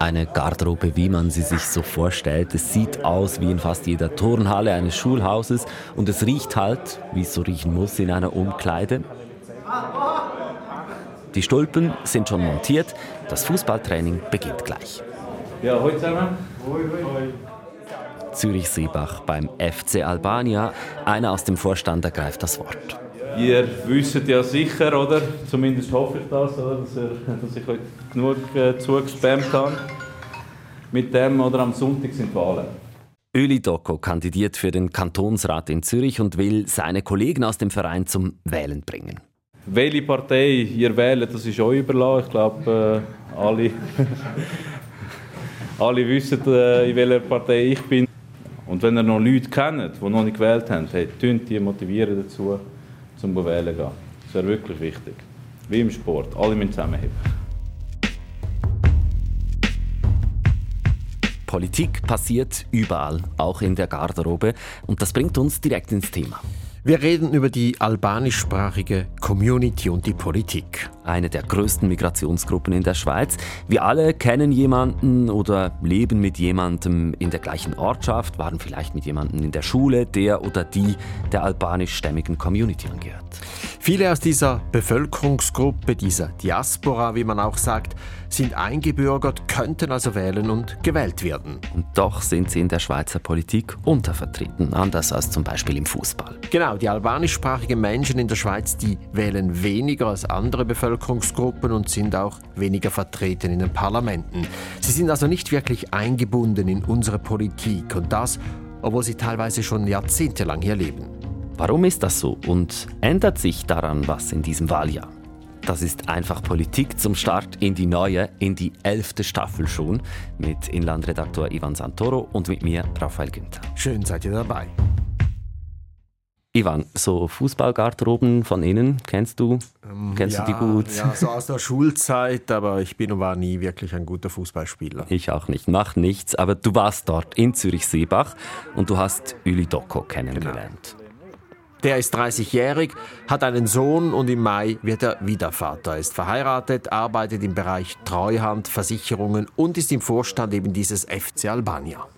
Eine Garderobe, wie man sie sich so vorstellt. Es sieht aus wie in fast jeder Turnhalle eines Schulhauses und es riecht halt, wie es so riechen muss, in einer Umkleide. Die Stulpen sind schon montiert, das Fußballtraining beginnt gleich. Ja, heute zusammen. Hoi, hoi. Zürich-Seebach beim FC Albania. Einer aus dem Vorstand ergreift das Wort. Ihr wisst ja sicher, oder? Zumindest hoffe ich das, oder? Dass, ihr, dass ich euch genug äh, zugespammt habe. Mit dem oder am Sonntag sind Wahlen. Öli Doko kandidiert für den Kantonsrat in Zürich und will seine Kollegen aus dem Verein zum Wählen bringen. Welche Partei ihr wählt, das ist euch überlassen. Ich glaube, äh, alle, alle wissen, äh, in welcher Partei ich bin. Und wenn ihr noch Leute kennt, die noch nicht gewählt haben, hey, die motivieren dazu, zum Wählen zu gehen. Das wäre wirklich wichtig. Wie im Sport. Alle müssen zusammenheben. Politik passiert überall, auch in der Garderobe. Und das bringt uns direkt ins Thema. Wir reden über die albanischsprachige Community und die Politik. Eine der größten Migrationsgruppen in der Schweiz. Wir alle kennen jemanden oder leben mit jemandem in der gleichen Ortschaft, waren vielleicht mit jemandem in der Schule, der oder die der albanischstämmigen Community angehört. Viele aus dieser Bevölkerungsgruppe, dieser Diaspora, wie man auch sagt, sind eingebürgert, könnten also wählen und gewählt werden. Und doch sind sie in der Schweizer Politik untervertreten, anders als zum Beispiel im Fußball. Genau, die albanischsprachigen Menschen in der Schweiz, die wählen weniger als andere Bevölkerungsgruppen und sind auch weniger vertreten in den Parlamenten. Sie sind also nicht wirklich eingebunden in unsere Politik und das, obwohl sie teilweise schon jahrzehntelang hier leben. Warum ist das so und ändert sich daran was in diesem Wahljahr? Das ist einfach Politik zum Start in die neue, in die elfte Staffel schon mit Inlandredaktor Ivan Santoro und mit mir Raphael Günther. Schön seid ihr dabei. Ivan, so Fußballgarderoben von innen, kennst du? Ähm, kennst ja, du die gut? Ja, so aus der Schulzeit, aber ich bin und war nie wirklich ein guter Fußballspieler. Ich auch nicht, mach nichts, aber du warst dort in Zürich-Seebach und du hast Uli Doko kennengelernt. Genau. Der ist 30-jährig, hat einen Sohn und im Mai wird er wieder Vater. Er ist verheiratet, arbeitet im Bereich Treuhand, Versicherungen und ist im Vorstand eben dieses FC Albania.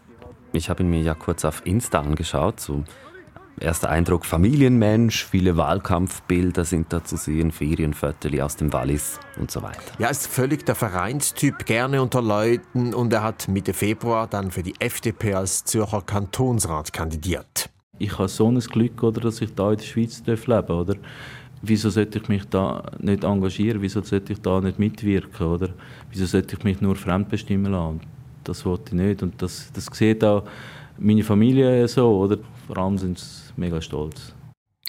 Ich habe ihn mir ja kurz auf Insta angeschaut. So erster Eindruck Familienmensch, viele Wahlkampfbilder sind da zu sehen, Ferienviertel aus dem Wallis und so weiter. Ja, ist völlig der Vereinstyp, gerne unter Leuten und er hat Mitte Februar dann für die FDP als Zürcher Kantonsrat kandidiert ich habe so ein Glück, oder, dass ich da in der Schweiz leben darf, oder? Wieso sollte ich mich da nicht engagieren? Wieso sollte ich da nicht mitwirken, oder? Wieso sollte ich mich nur fremdbestimmen lassen? Das wollte ich nicht und das, das sieht auch meine Familie so, oder? Vor allem sind sie mega stolz.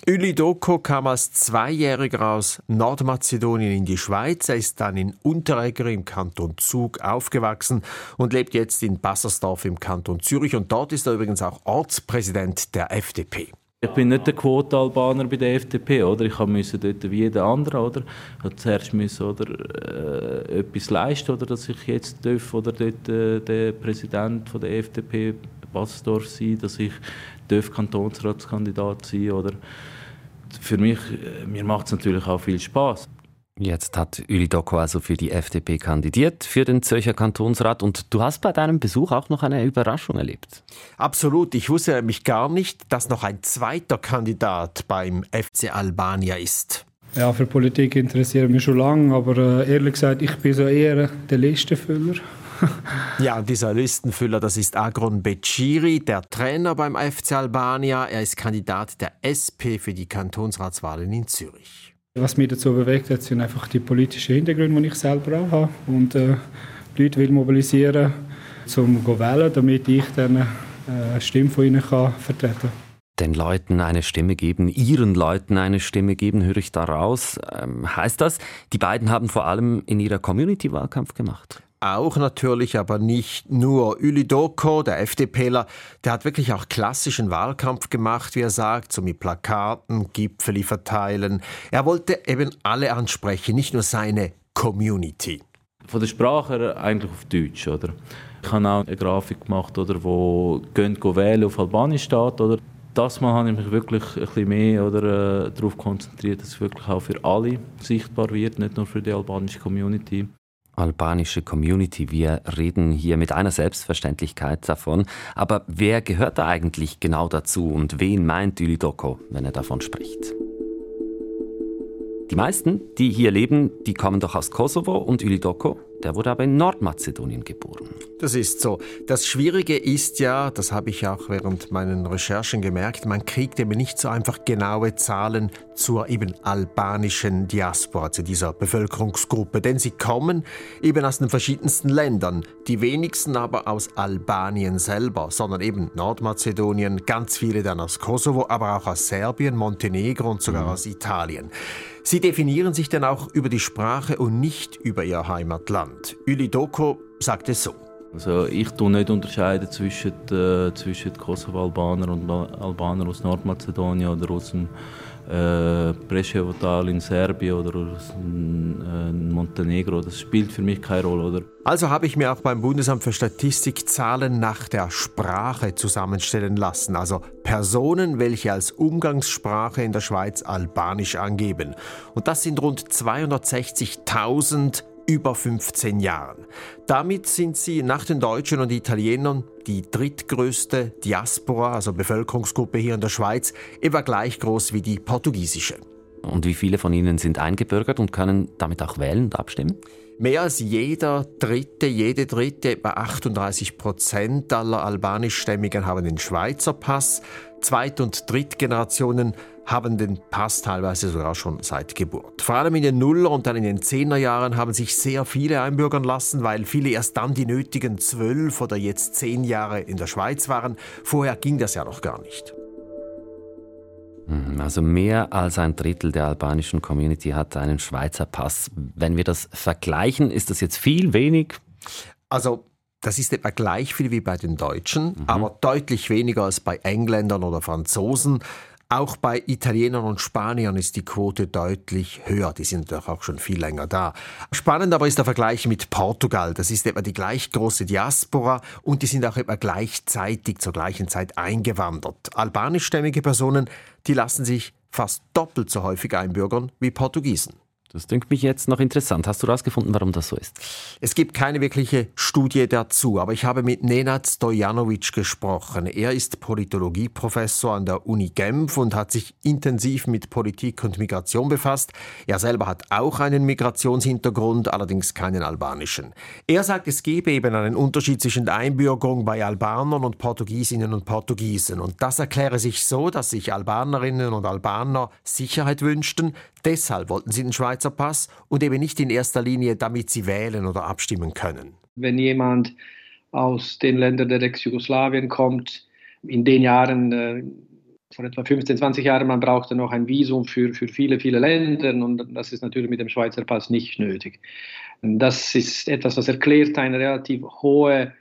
Uli Doko kam als Zweijähriger aus Nordmazedonien in die Schweiz. Er ist dann in Unteregger im Kanton Zug aufgewachsen und lebt jetzt in Bassersdorf im Kanton Zürich. Und dort ist er übrigens auch Ortspräsident der FDP. Ich bin nicht der Quote-Albaner bei der FDP, oder? Ich musste dort wie jeder andere, oder? Ich zuerst müssen, oder, äh, etwas leisten, oder, dass ich jetzt darf, oder dort äh, der Präsident von der FDP Bassersdorf sein, dass ich darf Kantonsratskandidat sein, oder? für mich, äh, mir macht es natürlich auch viel Spaß. Jetzt hat Uli Doko also für die FDP kandidiert, für den Zürcher Kantonsrat. Und du hast bei deinem Besuch auch noch eine Überraschung erlebt. Absolut. Ich wusste nämlich gar nicht, dass noch ein zweiter Kandidat beim FC Albania ist. Ja, für Politik interessiere ich mich schon lange, aber äh, ehrlich gesagt, ich bin so eher der Listenfüller. Ja, dieser Listenfüller, das ist Agron Beciri, der Trainer beim FC Albania. Er ist Kandidat der SP für die Kantonsratswahlen in Zürich. Was mich dazu bewegt hat, sind einfach die politischen Hintergründe, die ich selber auch habe. Und äh, die Leute will mobilisieren, um zu wählen, damit ich dann äh, eine Stimme von ihnen kann vertreten kann den Leuten eine Stimme geben, ihren Leuten eine Stimme geben, höre ich daraus. Ähm, heißt das, die beiden haben vor allem in ihrer Community Wahlkampf gemacht? Auch natürlich, aber nicht nur. Uli Doko, der FDPler, der hat wirklich auch klassischen Wahlkampf gemacht, wie er sagt, so mit Plakaten, Gipfeli verteilen. Er wollte eben alle ansprechen, nicht nur seine Community. Von der Sprache her eigentlich auf Deutsch, oder? Ich habe auch eine Grafik gemacht, oder, wo «Gehen wählen» auf Albanisch steht, oder? Das Mal habe ich mich wirklich ein bisschen mehr oder, äh, darauf konzentriert, dass es wirklich auch für alle sichtbar wird, nicht nur für die albanische Community. Albanische Community. Wir reden hier mit einer Selbstverständlichkeit davon. Aber wer gehört da eigentlich genau dazu und wen meint Ylidoko, wenn er davon spricht? Die meisten, die hier leben, die kommen doch aus Kosovo und Ylidoko, der wurde aber in Nordmazedonien geboren. Das ist so. Das Schwierige ist ja, das habe ich auch während meinen Recherchen gemerkt, man kriegt eben nicht so einfach genaue Zahlen zur eben albanischen Diaspora, zu dieser Bevölkerungsgruppe, denn sie kommen eben aus den verschiedensten Ländern, die wenigsten aber aus Albanien selber, sondern eben Nordmazedonien, ganz viele dann aus Kosovo, aber auch aus Serbien, Montenegro und sogar mhm. aus Italien. Sie definieren sich dann auch über die Sprache und nicht über ihr Heimatland. Üli Doko sagt es so. Also ich tue nicht unterscheiden zwischen, äh, zwischen Kosovo-Albaner und Albaner aus Nordmazedonien oder aus dem äh, Preševo-Tal in Serbien oder aus äh, Montenegro. Das spielt für mich keine Rolle. Oder? Also habe ich mir auch beim Bundesamt für Statistik Zahlen nach der Sprache zusammenstellen lassen. Also Personen, welche als Umgangssprache in der Schweiz Albanisch angeben. Und das sind rund 260.000 über 15 Jahren. Damit sind sie nach den Deutschen und Italienern die drittgrößte Diaspora, also Bevölkerungsgruppe hier in der Schweiz, etwa gleich groß wie die portugiesische. Und wie viele von ihnen sind eingebürgert und können damit auch wählen und abstimmen? Mehr als jeder Dritte, jede Dritte, etwa 38 Prozent aller albanischstämmigen haben den Schweizer Pass. Zweit- und Drittgenerationen haben den Pass teilweise sogar schon seit Geburt. Vor allem in den Nuller- und dann in den Zehnerjahren haben sich sehr viele einbürgern lassen, weil viele erst dann die nötigen zwölf oder jetzt zehn Jahre in der Schweiz waren. Vorher ging das ja noch gar nicht. Hm, also mehr als ein Drittel der albanischen Community hat einen Schweizer Pass. Wenn wir das vergleichen, ist das jetzt viel, wenig? Also das ist etwa gleich viel wie bei den Deutschen, mhm. aber deutlich weniger als bei Engländern oder Franzosen. Auch bei Italienern und Spaniern ist die Quote deutlich höher. Die sind doch auch schon viel länger da. Spannend aber ist der Vergleich mit Portugal. Das ist etwa die gleich große Diaspora und die sind auch etwa gleichzeitig zur gleichen Zeit eingewandert. Albanischstämmige Personen, die lassen sich fast doppelt so häufig einbürgern wie Portugiesen. Das klingt mich jetzt noch interessant. Hast du herausgefunden, warum das so ist? Es gibt keine wirkliche Studie dazu, aber ich habe mit Nenad Stojanovic gesprochen. Er ist Politologieprofessor an der Uni Genf und hat sich intensiv mit Politik und Migration befasst. Er selber hat auch einen Migrationshintergrund, allerdings keinen albanischen. Er sagt, es gebe eben einen Unterschied zwischen der Einbürgerung bei Albanern und Portugiesinnen und Portugiesen. Und das erkläre sich so, dass sich Albanerinnen und Albaner Sicherheit wünschten. Deshalb wollten sie den Schweiz Schweizer Pass und eben nicht in erster Linie, damit sie wählen oder abstimmen können. Wenn jemand aus den Ländern der Ex-Jugoslawien kommt, in den Jahren, äh, vor etwa 15, 20 Jahren, man brauchte noch ein Visum für, für viele, viele Länder und das ist natürlich mit dem Schweizer Pass nicht nötig. Das ist etwas, was erklärt eine relativ hohe,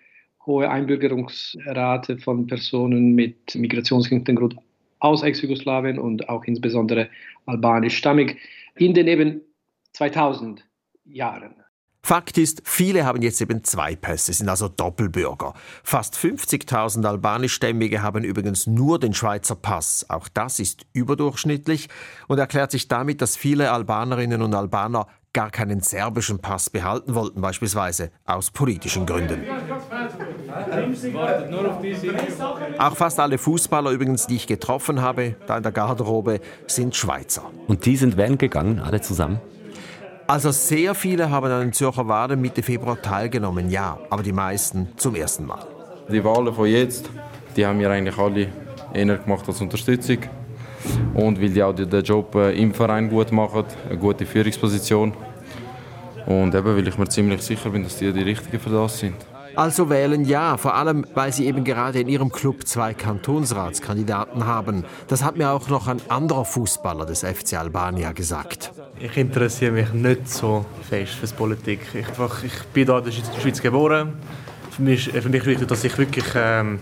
hohe Einbürgerungsrate von Personen mit Migrationshintergrund aus Ex-Jugoslawien und auch insbesondere albanischstammig in den eben 2000 Jahren. Fakt ist, viele haben jetzt eben zwei Pässe, sind also Doppelbürger. Fast 50.000 albanischstämmige haben übrigens nur den Schweizer Pass. Auch das ist überdurchschnittlich und erklärt sich damit, dass viele Albanerinnen und Albaner gar keinen serbischen Pass behalten wollten, beispielsweise aus politischen Gründen. Auch fast alle Fußballer übrigens, die ich getroffen habe, da in der Garderobe, sind Schweizer. Und die sind wählen gegangen, alle zusammen? Also sehr viele haben an den Zürcher Wahlen Mitte Februar teilgenommen, ja, aber die meisten zum ersten Mal. Die Wahlen von jetzt, die haben wir eigentlich alle eher gemacht als Unterstützung. Und weil die auch den Job äh, im Verein gut machen, eine gute Führungsposition. Und eben, weil ich mir ziemlich sicher bin, dass die die Richtigen für das sind. Also wählen ja, vor allem weil sie eben gerade in ihrem Club zwei Kantonsratskandidaten haben. Das hat mir auch noch ein anderer Fußballer des FC Albania gesagt. Ich interessiere mich nicht so fest für Politik. Ich, einfach, ich bin hier in der Schweiz geboren. Für mich ist für mich wichtig, dass ich wirklich ähm,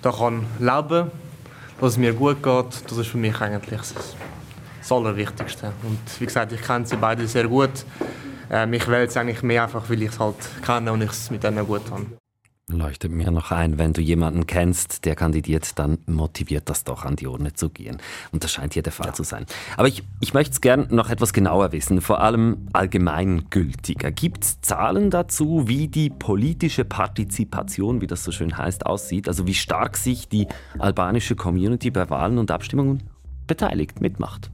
da kann leben kann, dass es mir gut geht. Das ist für mich eigentlich das, das Allerwichtigste. Und wie gesagt, ich kenne sie beide sehr gut. Ähm, ich wähle es eigentlich mehr einfach, weil ich es halt kenne und ich es mit denen gut habe. Leuchtet mir noch ein, wenn du jemanden kennst, der kandidiert, dann motiviert das doch an die Urne zu gehen. Und das scheint hier der Fall ja. zu sein. Aber ich, ich möchte es gern noch etwas genauer wissen, vor allem allgemeingültiger. Gibt es Zahlen dazu, wie die politische Partizipation, wie das so schön heißt, aussieht? Also wie stark sich die albanische Community bei Wahlen und Abstimmungen beteiligt, mitmacht?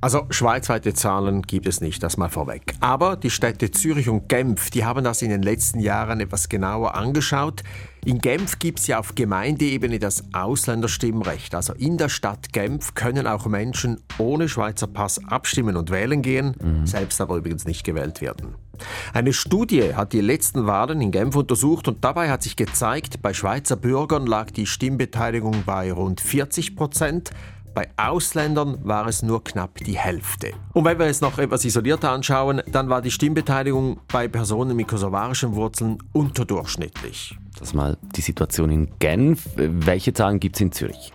Also schweizweite Zahlen gibt es nicht, das mal vorweg. Aber die Städte Zürich und Genf, die haben das in den letzten Jahren etwas genauer angeschaut. In Genf gibt es ja auf Gemeindeebene das Ausländerstimmrecht. Also in der Stadt Genf können auch Menschen ohne Schweizer Pass abstimmen und wählen gehen, mhm. selbst aber übrigens nicht gewählt werden. Eine Studie hat die letzten Wahlen in Genf untersucht und dabei hat sich gezeigt, bei Schweizer Bürgern lag die Stimmbeteiligung bei rund 40 Prozent, bei Ausländern war es nur knapp die Hälfte. Und wenn wir es noch etwas isolierter anschauen, dann war die Stimmbeteiligung bei Personen mit kosovarischen Wurzeln unterdurchschnittlich. Das ist mal die Situation in Genf. Welche Zahlen gibt es in Zürich?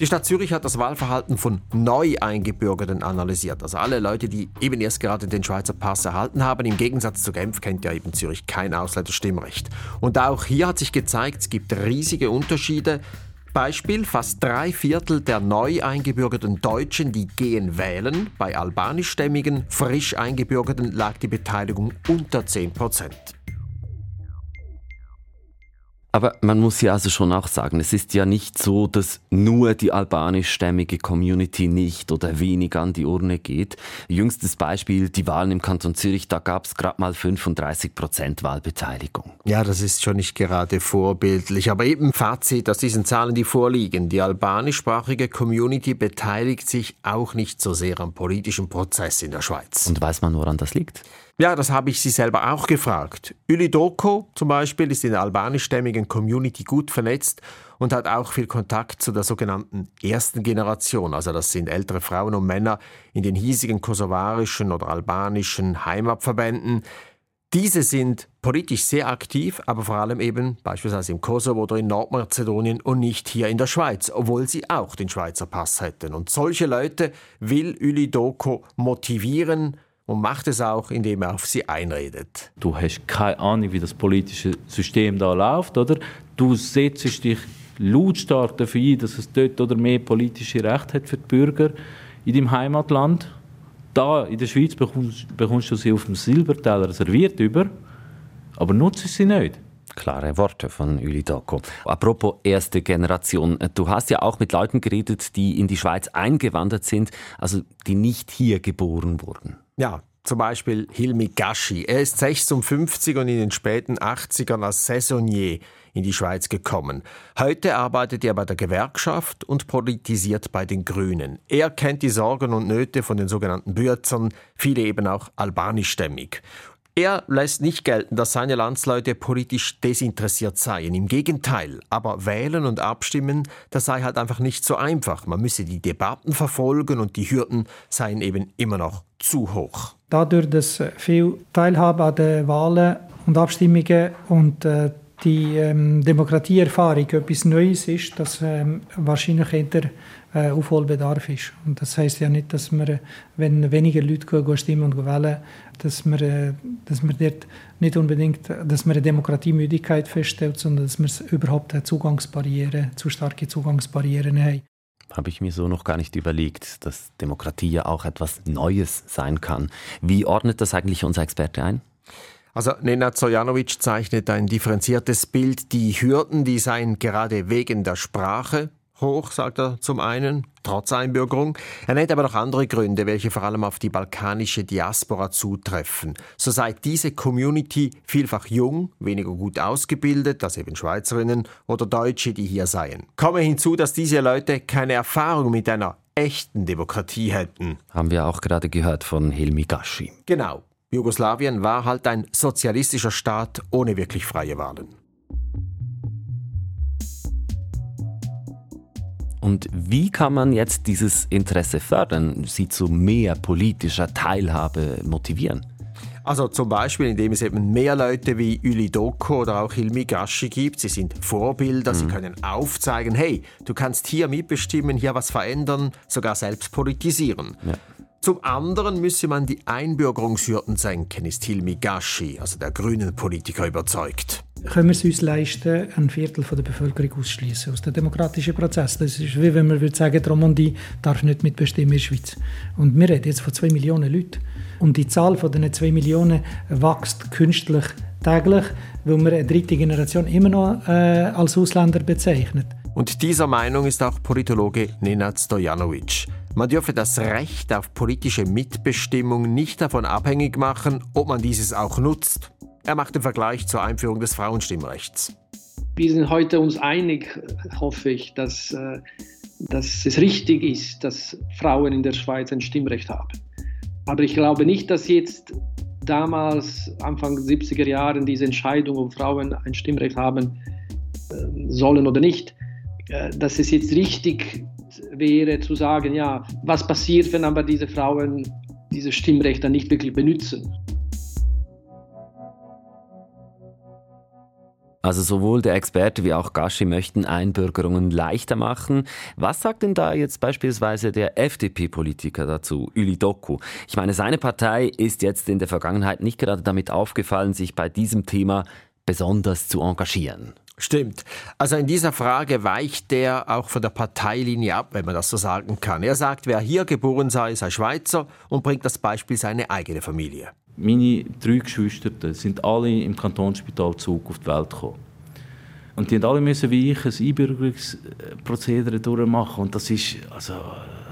Die Stadt Zürich hat das Wahlverhalten von Neueingebürgerten analysiert. Also alle Leute, die eben erst gerade den Schweizer Pass erhalten haben. Im Gegensatz zu Genf kennt ja eben Zürich kein Ausländerstimmrecht. Und auch hier hat sich gezeigt, es gibt riesige Unterschiede. Beispiel, fast drei Viertel der neu eingebürgerten Deutschen, die gehen wählen. Bei albanischstämmigen, frisch eingebürgerten lag die Beteiligung unter 10 Prozent. Aber man muss ja also schon auch sagen, es ist ja nicht so, dass nur die albanischstämmige Community nicht oder wenig an die Urne geht. Jüngstes Beispiel, die Wahlen im Kanton Zürich, da gab es gerade mal 35 Prozent Wahlbeteiligung. Ja, das ist schon nicht gerade vorbildlich. Aber eben Fazit aus diesen Zahlen, die vorliegen. Die albanischsprachige Community beteiligt sich auch nicht so sehr am politischen Prozess in der Schweiz. Und weiß man, woran das liegt? Ja, das habe ich sie selber auch gefragt. Üli Doko zum Beispiel ist in der albanischstämmigen Community gut vernetzt und hat auch viel Kontakt zu der sogenannten ersten Generation. Also das sind ältere Frauen und Männer in den hiesigen kosovarischen oder albanischen Heimatverbänden. Diese sind politisch sehr aktiv, aber vor allem eben beispielsweise im Kosovo oder in Nordmazedonien und nicht hier in der Schweiz, obwohl sie auch den Schweizer Pass hätten. Und solche Leute will Üli Doko motivieren, und macht es auch, indem er auf sie einredet. Du hast keine Ahnung, wie das politische System da läuft, oder? Du setzt dich lautstark dafür ein, dass es dort oder mehr politische Rechte hat für die Bürger in deinem Heimatland. Da in der Schweiz bekommst, bekommst du sie auf dem Silberteller serviert über, aber nutze sie nicht. Klare Worte von Uli Doko. Apropos erste Generation. Du hast ja auch mit Leuten geredet, die in die Schweiz eingewandert sind, also die nicht hier geboren wurden. Ja, zum Beispiel Hilmi Gashi. Er ist 56 und in den späten 80ern als Saisonnier in die Schweiz gekommen. Heute arbeitet er bei der Gewerkschaft und politisiert bei den Grünen. Er kennt die Sorgen und Nöte von den sogenannten Bürzern, viele eben auch albanischstämmig. Er lässt nicht gelten, dass seine Landsleute politisch desinteressiert seien. Im Gegenteil. Aber wählen und abstimmen, das sei halt einfach nicht so einfach. Man müsse die Debatten verfolgen und die Hürden seien eben immer noch zu hoch. Dadurch, dass viel Teilhabe an den Wahlen und Abstimmungen und äh, die ähm, Demokratieerfahrung etwas Neues ist, dass ähm, wahrscheinlich eher äh, Aufholbedarf ist. Und das heißt ja nicht, dass wir, wenn weniger Leute gehen, stimmen und wählen, dass wir, äh, dass wir dort nicht unbedingt, dass wir eine Demokratiemüdigkeit feststellt, sondern dass wir überhaupt Zugangsbarrieren, zu starke Zugangsbarrieren haben. Habe ich mir so noch gar nicht überlegt, dass Demokratie ja auch etwas Neues sein kann. Wie ordnet das eigentlich unser Experte ein? Also Nenad Sojanovic zeichnet ein differenziertes Bild. Die Hürden, die seien gerade wegen der Sprache hoch, sagt er zum einen, trotz Einbürgerung. Er nennt aber noch andere Gründe, welche vor allem auf die balkanische Diaspora zutreffen. So sei diese Community vielfach jung, weniger gut ausgebildet, als eben Schweizerinnen oder Deutsche, die hier seien. Komme hinzu, dass diese Leute keine Erfahrung mit einer echten Demokratie hätten. Haben wir auch gerade gehört von Hilmi Gashi. Genau. Jugoslawien war halt ein sozialistischer Staat ohne wirklich freie Wahlen. Und wie kann man jetzt dieses Interesse fördern, sie zu mehr politischer Teilhabe motivieren? Also zum Beispiel, indem es eben mehr Leute wie Uli Doko oder auch Hilmi Gashi gibt. Sie sind Vorbilder, mhm. sie können aufzeigen, hey, du kannst hier mitbestimmen, hier was verändern, sogar selbst politisieren. Ja. Zum anderen müsse man die Einbürgerungshürden senken, ist Hilmi Gashi, also der grünen Politiker, überzeugt. können wir es uns leisten, ein Viertel der Bevölkerung auszuschließen aus dem demokratischen Prozess. Das ist wie wenn man würde sagen, die Romandie darf nicht mitbestimmen in der Schweiz. Und wir reden jetzt von zwei Millionen Leuten. Und die Zahl von diesen zwei Millionen wächst künstlich täglich, weil man eine dritte Generation immer noch äh, als Ausländer bezeichnet. Und dieser Meinung ist auch Politologe Nenad Stojanovic. Man dürfe das Recht auf politische Mitbestimmung nicht davon abhängig machen, ob man dieses auch nutzt. Er macht den Vergleich zur Einführung des Frauenstimmrechts. Wir sind heute uns einig, hoffe ich, dass, äh, dass es richtig ist, dass Frauen in der Schweiz ein Stimmrecht haben. Aber ich glaube nicht, dass jetzt damals, Anfang der 70er Jahre, diese Entscheidung, ob Frauen ein Stimmrecht haben äh, sollen oder nicht, äh, dass es jetzt richtig wäre zu sagen, ja, was passiert, wenn aber diese Frauen dieses Stimmrecht dann nicht wirklich benutzen. Also sowohl der Experte wie auch Gashi möchten Einbürgerungen leichter machen. Was sagt denn da jetzt beispielsweise der FDP-Politiker dazu, Uli Doku? Ich meine, seine Partei ist jetzt in der Vergangenheit nicht gerade damit aufgefallen, sich bei diesem Thema besonders zu engagieren. Stimmt. Also in dieser Frage weicht der auch von der Parteilinie ab, wenn man das so sagen kann. Er sagt, wer hier geboren sei, sei Schweizer und bringt das Beispiel seine eigene Familie. Meine drei Geschwister sind alle im Kantonsspital Zug auf die Welt gekommen. Und die haben alle müssen wie ich ein Einbürgerungsprozedere durchmachen. Und das ist, also,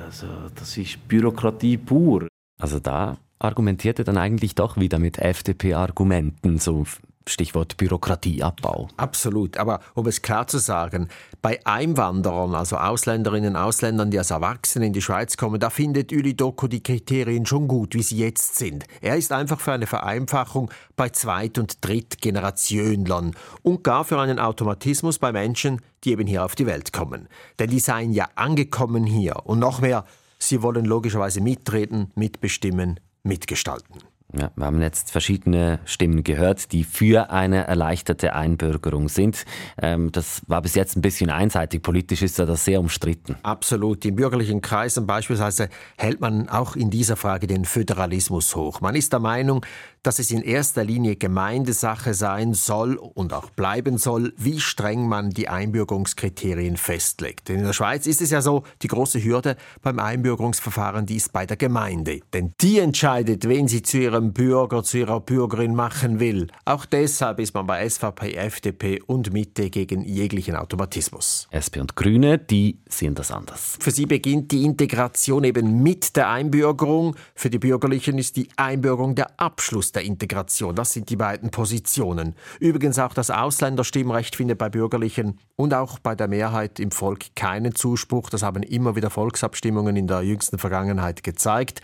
also, das ist Bürokratie pur. Also da argumentiert er dann eigentlich doch wieder mit FDP-Argumenten, so Stichwort Bürokratieabbau. Absolut. Aber um es klar zu sagen, bei Einwanderern, also Ausländerinnen und Ausländern, die als Erwachsene in die Schweiz kommen, da findet Uli Doku die Kriterien schon gut, wie sie jetzt sind. Er ist einfach für eine Vereinfachung bei Zweit- und Drittgenerationlern und gar für einen Automatismus bei Menschen, die eben hier auf die Welt kommen. Denn die seien ja angekommen hier und noch mehr, sie wollen logischerweise mitreden, mitbestimmen, mitgestalten. Ja, wir haben jetzt verschiedene Stimmen gehört, die für eine erleichterte Einbürgerung sind. Ähm, das war bis jetzt ein bisschen einseitig. Politisch ist ja das sehr umstritten. Absolut. In bürgerlichen Kreisen beispielsweise hält man auch in dieser Frage den Föderalismus hoch. Man ist der Meinung, dass es in erster Linie Gemeindesache sein soll und auch bleiben soll, wie streng man die Einbürgerungskriterien festlegt. Denn in der Schweiz ist es ja so, die große Hürde beim Einbürgerungsverfahren, die ist bei der Gemeinde. Denn die entscheidet, wen sie zu ihrem Bürger, zu ihrer Bürgerin machen will. Auch deshalb ist man bei SVP, FDP und Mitte gegen jeglichen Automatismus. SP und Grüne, die sehen das anders. Für sie beginnt die Integration eben mit der Einbürgerung. Für die Bürgerlichen ist die Einbürgerung der Abschluss der Integration. Das sind die beiden Positionen. Übrigens auch das Ausländerstimmrecht findet bei Bürgerlichen und auch bei der Mehrheit im Volk keinen Zuspruch. Das haben immer wieder Volksabstimmungen in der jüngsten Vergangenheit gezeigt.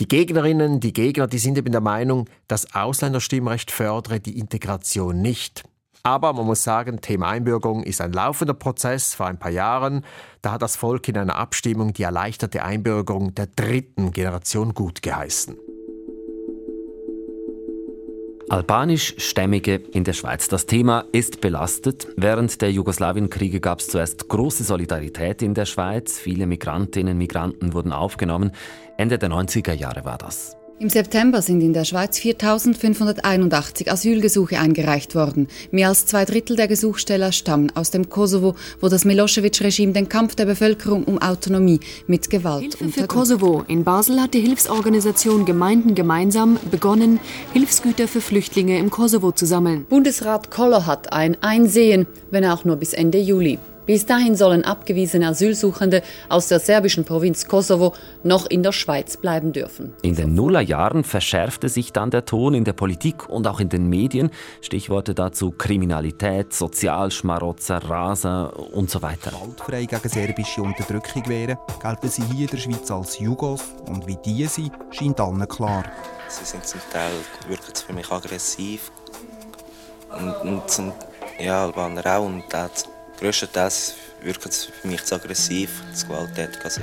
Die Gegnerinnen, die Gegner, die sind eben der Meinung, das Ausländerstimmrecht fördere die Integration nicht. Aber man muss sagen, Thema Einbürgerung ist ein laufender Prozess. Vor ein paar Jahren, da hat das Volk in einer Abstimmung die erleichterte Einbürgerung der dritten Generation gut geheißen. Albanischstämmige in der Schweiz. Das Thema ist belastet. Während der Jugoslawienkriege gab es zuerst große Solidarität in der Schweiz. Viele Migrantinnen und Migranten wurden aufgenommen. Ende der 90er Jahre war das. Im September sind in der Schweiz 4.581 Asylgesuche eingereicht worden. Mehr als zwei Drittel der Gesuchsteller stammen aus dem Kosovo, wo das Milosevic-Regime den Kampf der Bevölkerung um Autonomie mit Gewalt Hilfe für Kosovo. In Basel hat die Hilfsorganisation Gemeinden gemeinsam begonnen, Hilfsgüter für Flüchtlinge im Kosovo zu sammeln. Bundesrat Koller hat ein Einsehen, wenn auch nur bis Ende Juli. Bis dahin sollen abgewiesene Asylsuchende aus der serbischen Provinz Kosovo noch in der Schweiz bleiben dürfen. In den Nullerjahren verschärfte sich dann der Ton in der Politik und auch in den Medien. Stichworte dazu Kriminalität, Sozialschmarotzer, Raser und so weiter. Gewaltfrei gegen serbische Unterdrückung wären, gelten sie hier in der Schweiz als Jugos und wie die sind, scheint allen klar. Sie sind zum Teil wirken für mich aggressiv und, und sind ja, Albaner auch und das grösstenteils wirkt es für mich zu aggressiv, zu gewalttätig. Also.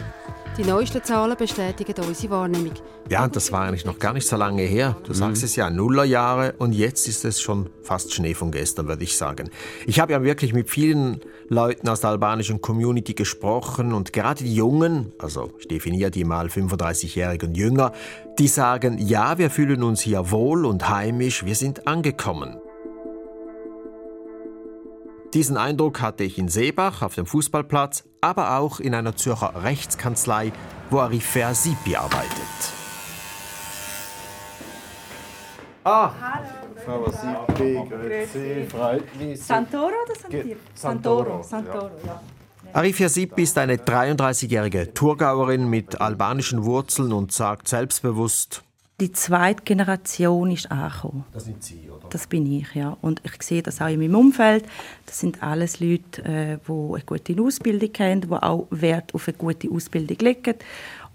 Die neuesten Zahlen bestätigen unsere Wahrnehmung. Ja, und das war eigentlich noch gar nicht so lange her. Du sagst mhm. es ja, Nullerjahre und jetzt ist es schon fast Schnee von gestern, würde ich sagen. Ich habe ja wirklich mit vielen Leuten aus der albanischen Community gesprochen und gerade die Jungen, also ich definiere die mal 35-jährige und jünger, die sagen, ja, wir fühlen uns hier wohl und heimisch, wir sind angekommen. Diesen Eindruck hatte ich in Seebach auf dem Fußballplatz, aber auch in einer Zürcher Rechtskanzlei, wo Arifer Sipi arbeitet. Ah, Hallo. Frau Sipi, grüezi, freut mich. Santoro oder Santir? Santoro, Santoro, ja. Arifia Sipi ist eine 33-jährige Thurgauerin mit albanischen Wurzeln und sagt selbstbewusst, die zweite Generation ist angekommen. Das sind Sie, oder? Das bin ich, ja. Und ich sehe das auch in meinem Umfeld. Das sind alles Leute, äh, die eine gute Ausbildung haben, die auch Wert auf eine gute Ausbildung legen.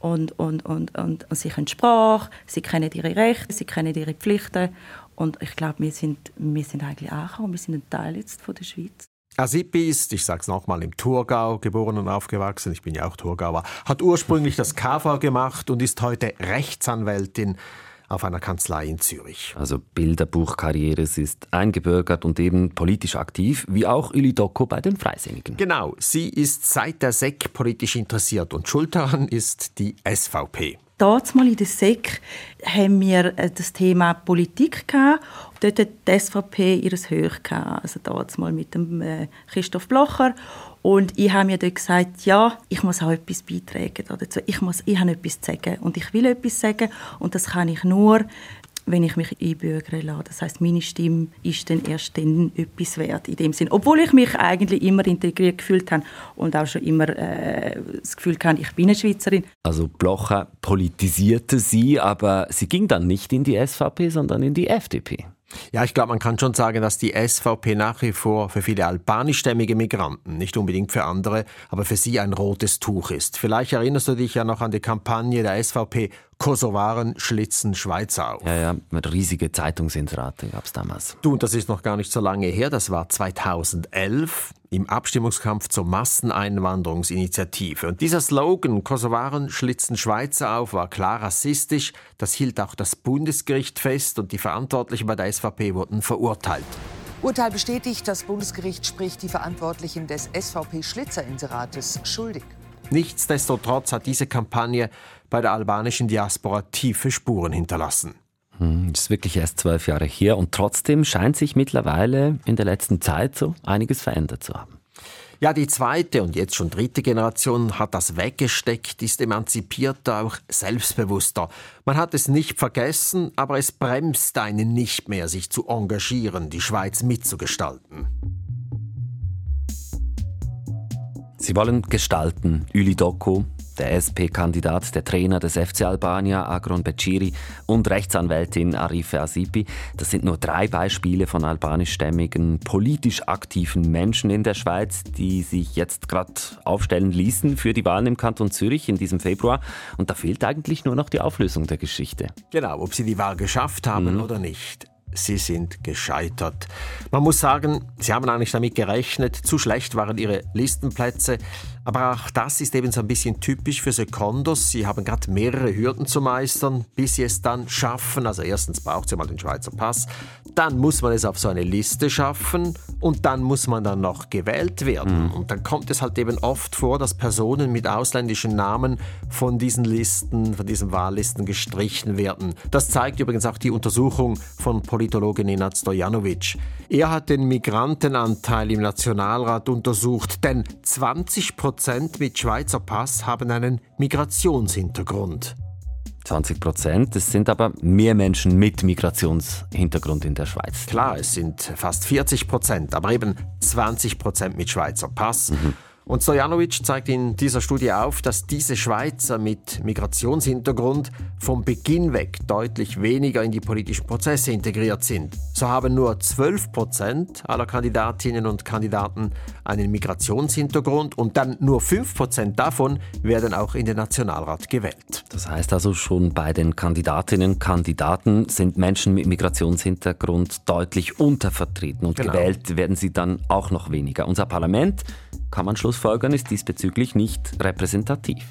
Und, und, und, und, und sie können Sprache, sie kennen ihre Rechte, sie kennen ihre Pflichten. Und ich glaube, wir sind, wir sind eigentlich angekommen. Wir sind ein Teil jetzt von der Schweiz. Asipi ist, ich sage es nochmal, im Thurgau geboren und aufgewachsen. Ich bin ja auch Thurgauer. Hat ursprünglich das KV gemacht und ist heute Rechtsanwältin auf einer Kanzlei in Zürich. Also Bilderbuchkarriere, sie ist eingebürgert und eben politisch aktiv, wie auch Uli Docko bei den Freisinnigen. Genau, sie ist seit der SEC politisch interessiert und schuld daran ist die SVP. Mal in der SEC haben wir äh, das Thema Politik gehabt. Dort hat die SVP ihres Höch gehabt. Also mal mit dem äh, Christoph Blocher. Und ich habe mir dort gesagt, ja, ich muss auch etwas beitragen dazu. Ich, muss, ich habe etwas zu sagen und ich will etwas sagen. Und das kann ich nur, wenn ich mich einbürgern lasse. Das heißt, meine Stimme ist dann erst dann etwas wert in dem Sinn. Obwohl ich mich eigentlich immer integriert gefühlt habe und auch schon immer äh, das Gefühl hatte, ich bin eine Schweizerin. Also Blocher politisierte sie, aber sie ging dann nicht in die SVP, sondern in die FDP. Ja, ich glaube, man kann schon sagen, dass die SVP nach wie vor für viele albanischstämmige Migranten, nicht unbedingt für andere, aber für sie ein rotes Tuch ist. Vielleicht erinnerst du dich ja noch an die Kampagne der SVP Kosovaren schlitzen Schweizer auf. Ja, ja, mit riesige Zeitungsinserate gab es damals. Du, und das ist noch gar nicht so lange her, das war 2011 im Abstimmungskampf zur Masseneinwanderungsinitiative. Und dieser Slogan, Kosovaren schlitzen Schweizer auf, war klar rassistisch. Das hielt auch das Bundesgericht fest und die Verantwortlichen bei der SVP wurden verurteilt. Urteil bestätigt, das Bundesgericht spricht die Verantwortlichen des SVP-Schlitzerinserates schuldig. Nichtsdestotrotz hat diese Kampagne bei der albanischen Diaspora tiefe Spuren hinterlassen. Hm, das ist wirklich erst zwölf Jahre her und trotzdem scheint sich mittlerweile in der letzten Zeit so einiges verändert zu haben. Ja, die zweite und jetzt schon dritte Generation hat das weggesteckt, ist emanzipierter, auch selbstbewusster. Man hat es nicht vergessen, aber es bremst einen nicht mehr, sich zu engagieren, die Schweiz mitzugestalten. Sie wollen gestalten, Üli Doku, der SP-Kandidat, der Trainer des FC Albania, Agron Beciri, und Rechtsanwältin Arife Asipi. Das sind nur drei Beispiele von albanischstämmigen, politisch aktiven Menschen in der Schweiz, die sich jetzt gerade aufstellen ließen für die Wahlen im Kanton Zürich in diesem Februar. Und da fehlt eigentlich nur noch die Auflösung der Geschichte. Genau, ob sie die Wahl geschafft haben mhm. oder nicht sie sind gescheitert. Man muss sagen, sie haben eigentlich damit gerechnet, zu schlecht waren ihre Listenplätze. Aber auch das ist eben so ein bisschen typisch für Secondos. Sie haben gerade mehrere Hürden zu meistern, bis sie es dann schaffen. Also erstens braucht sie mal den Schweizer Pass, dann muss man es auf so eine Liste schaffen und dann muss man dann noch gewählt werden. Mhm. Und dann kommt es halt eben oft vor, dass Personen mit ausländischen Namen von diesen Listen, von diesen Wahllisten gestrichen werden. Das zeigt übrigens auch die Untersuchung von Politologe Nenad Stojanovic. Er hat den Migrantenanteil im Nationalrat untersucht, denn 20 Prozent mit Schweizer Pass haben einen Migrationshintergrund. 20 Prozent. Es sind aber mehr Menschen mit Migrationshintergrund in der Schweiz. Klar, es sind fast 40 Prozent, aber eben 20 Prozent mit Schweizer Pass. Mhm. Und Stojanovic zeigt in dieser Studie auf, dass diese Schweizer mit Migrationshintergrund vom Beginn weg deutlich weniger in die politischen Prozesse integriert sind. So haben nur 12 Prozent aller Kandidatinnen und Kandidaten einen Migrationshintergrund und dann nur 5 Prozent davon werden auch in den Nationalrat gewählt. Das heißt also schon bei den Kandidatinnen und Kandidaten sind Menschen mit Migrationshintergrund deutlich untervertreten und genau. gewählt werden sie dann auch noch weniger. Unser Parlament kann man schlussfolgern, ist diesbezüglich nicht repräsentativ.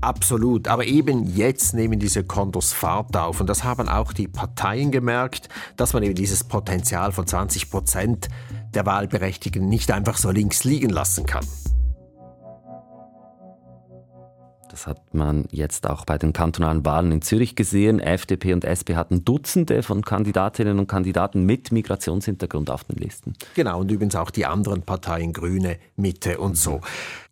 Absolut, aber eben jetzt nehmen diese Kontos Fahrt auf und das haben auch die Parteien gemerkt, dass man eben dieses Potenzial von 20 Prozent der Wahlberechtigten nicht einfach so links liegen lassen kann. Das hat man jetzt auch bei den kantonalen Wahlen in Zürich gesehen. FDP und SP hatten Dutzende von Kandidatinnen und Kandidaten mit Migrationshintergrund auf den Listen. Genau, und übrigens auch die anderen Parteien Grüne, Mitte und so.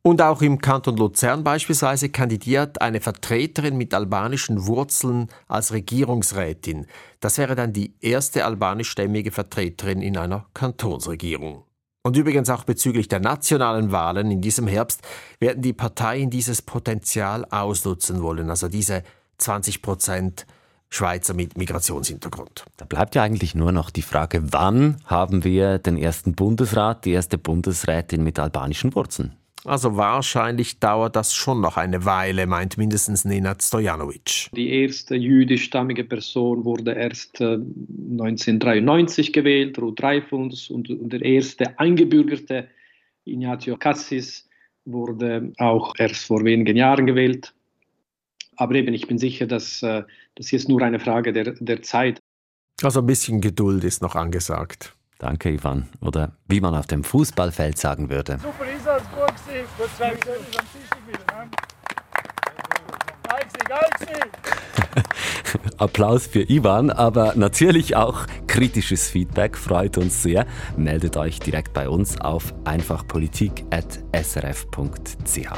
Und auch im Kanton Luzern beispielsweise kandidiert eine Vertreterin mit albanischen Wurzeln als Regierungsrätin. Das wäre dann die erste albanischstämmige Vertreterin in einer Kantonsregierung. Und übrigens auch bezüglich der nationalen Wahlen in diesem Herbst werden die Parteien dieses Potenzial ausnutzen wollen, also diese 20 Prozent Schweizer mit Migrationshintergrund. Da bleibt ja eigentlich nur noch die Frage, wann haben wir den ersten Bundesrat, die erste Bundesrätin mit albanischen Wurzeln? Also wahrscheinlich dauert das schon noch eine Weile, meint mindestens Nenad Stojanovic. Die erste jüdischstammige Person wurde erst 1993 äh, gewählt, Ruth Dreifuns, und, und der erste eingebürgerte Ignazio Cassis wurde auch erst vor wenigen Jahren gewählt. Aber eben, ich bin sicher, dass äh, das jetzt nur eine Frage der, der Zeit. Also ein bisschen Geduld ist noch angesagt. Danke, Ivan. Oder wie man auf dem Fußballfeld sagen würde. Super Applaus für Ivan, aber natürlich auch kritisches Feedback freut uns sehr. Meldet euch direkt bei uns auf einfachpolitik.srf.ch.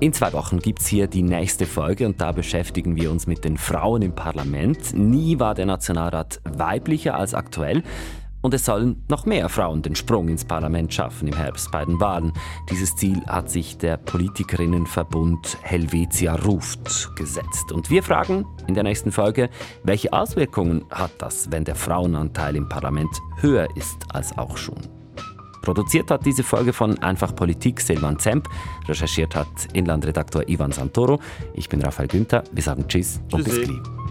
In zwei Wochen gibt es hier die nächste Folge und da beschäftigen wir uns mit den Frauen im Parlament. Nie war der Nationalrat weiblicher als aktuell. Und es sollen noch mehr Frauen den Sprung ins Parlament schaffen im Herbst bei den Wahlen. Dieses Ziel hat sich der Politikerinnenverbund Helvetia ruft gesetzt. Und wir fragen in der nächsten Folge, welche Auswirkungen hat das, wenn der Frauenanteil im Parlament höher ist als auch schon? Produziert hat diese Folge von Einfach Politik Silvan Zemp, recherchiert hat Inlandredaktor Ivan Santoro. Ich bin Raphael Günther. Wir sagen Tschüss und bis gleich.